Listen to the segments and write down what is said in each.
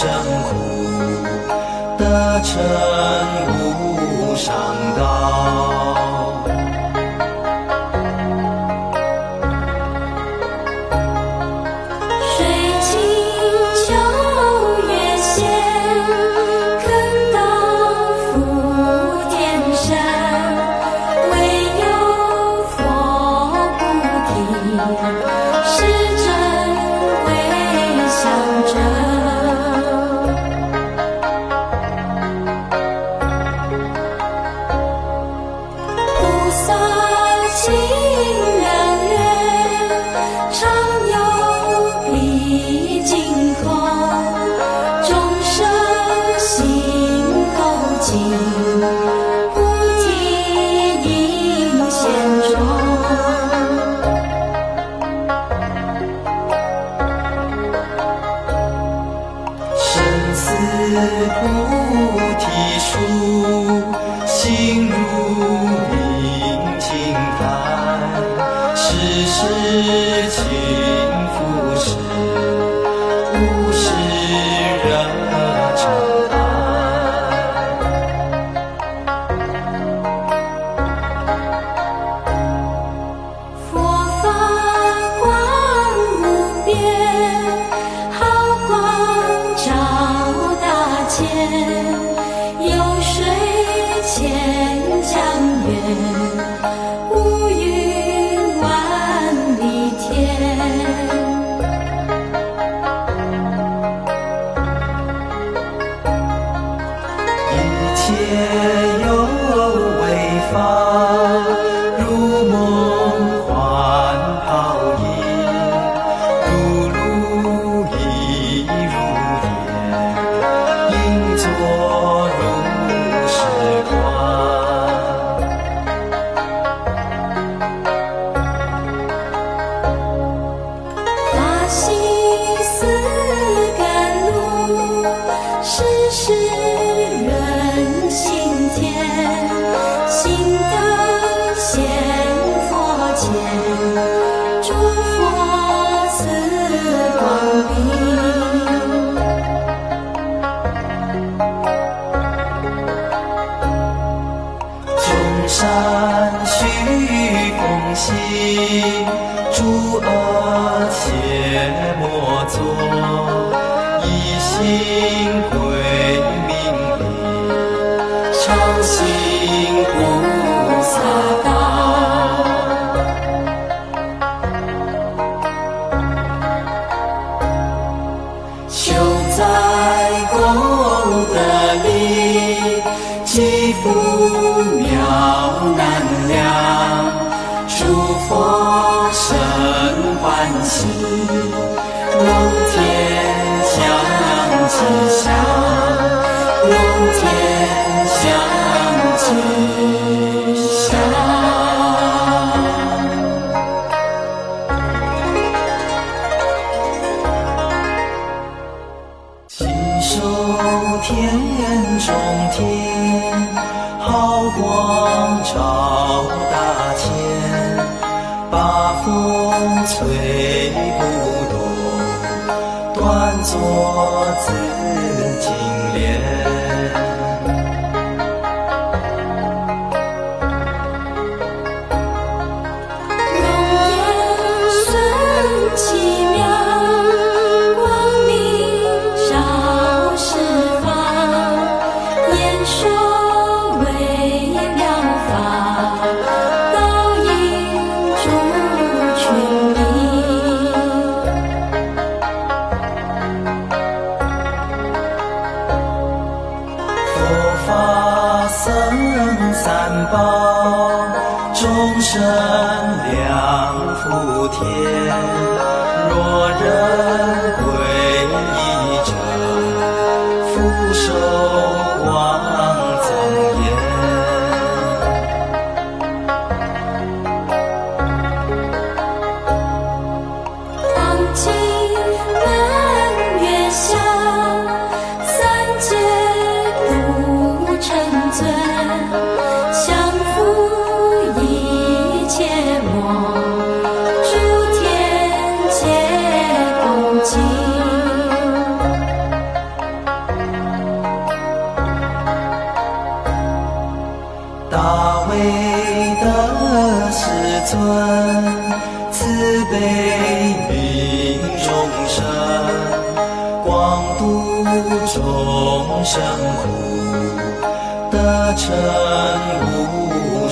生苦，得成无上道。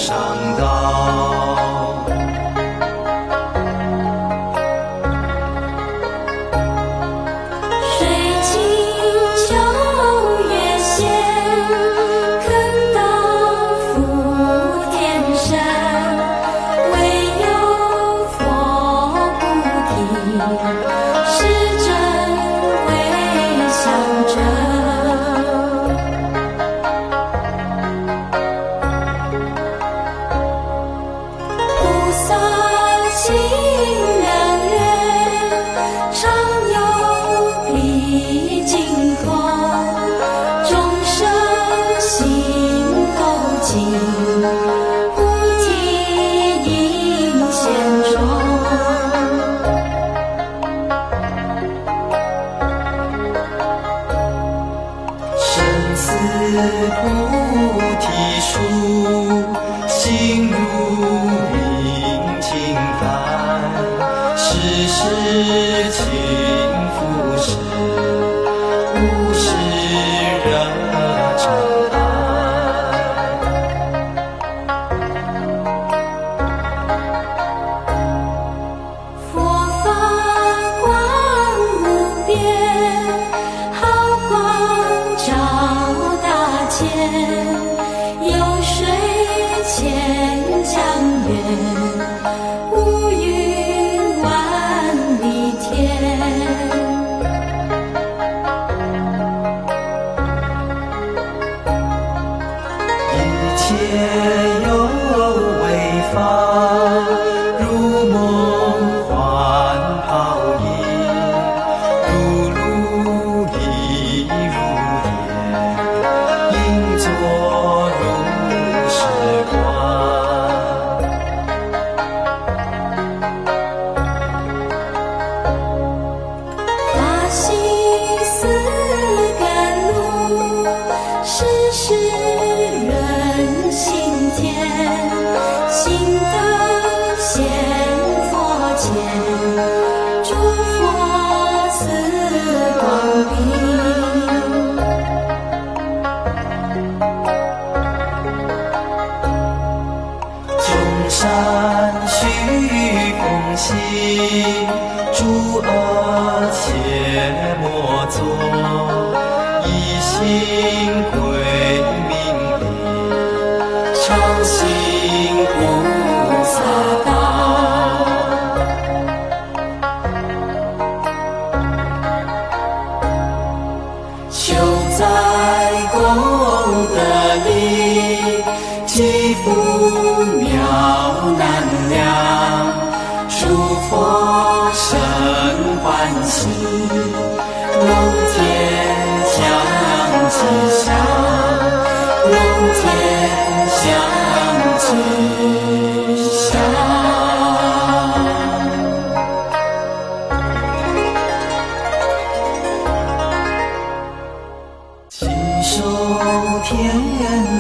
长大 see.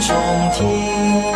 中天，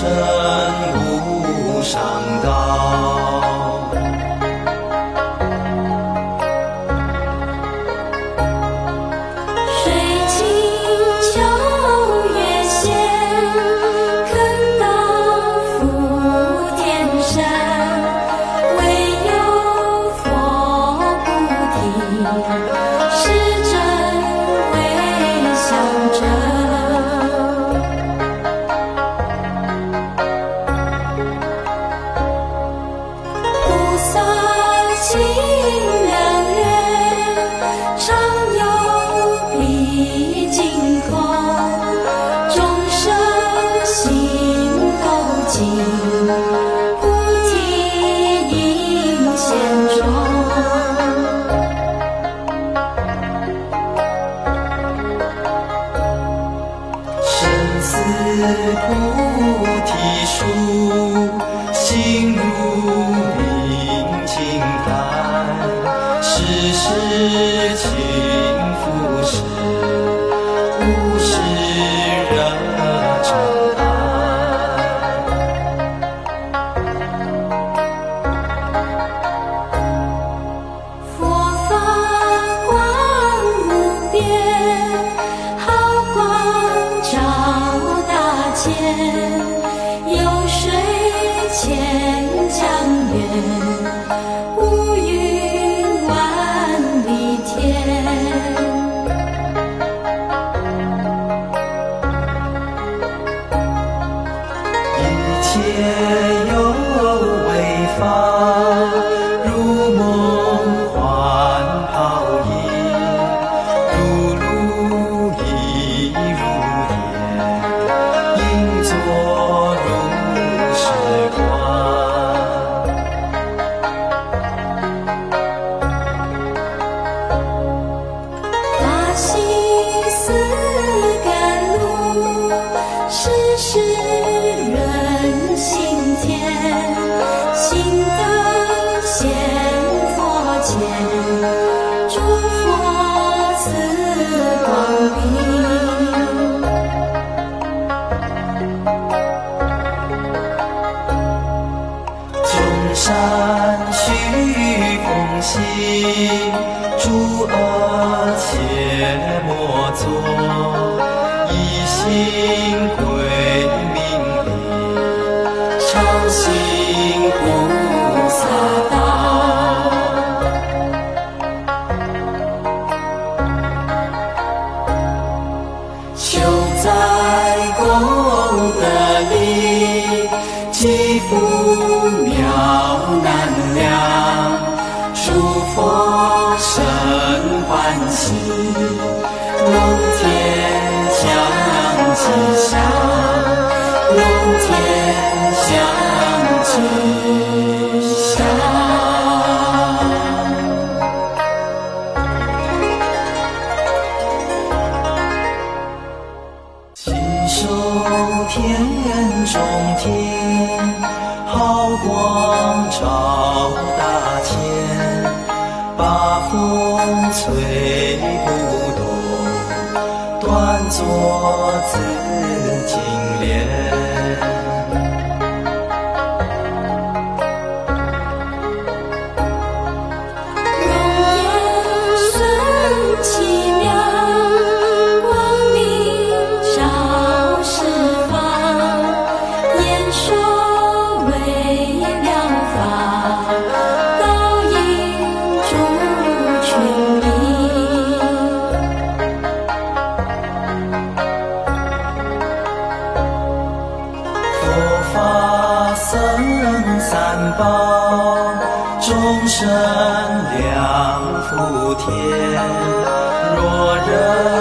touch. 心。念人中天。报众生两福天，若人。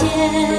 谢。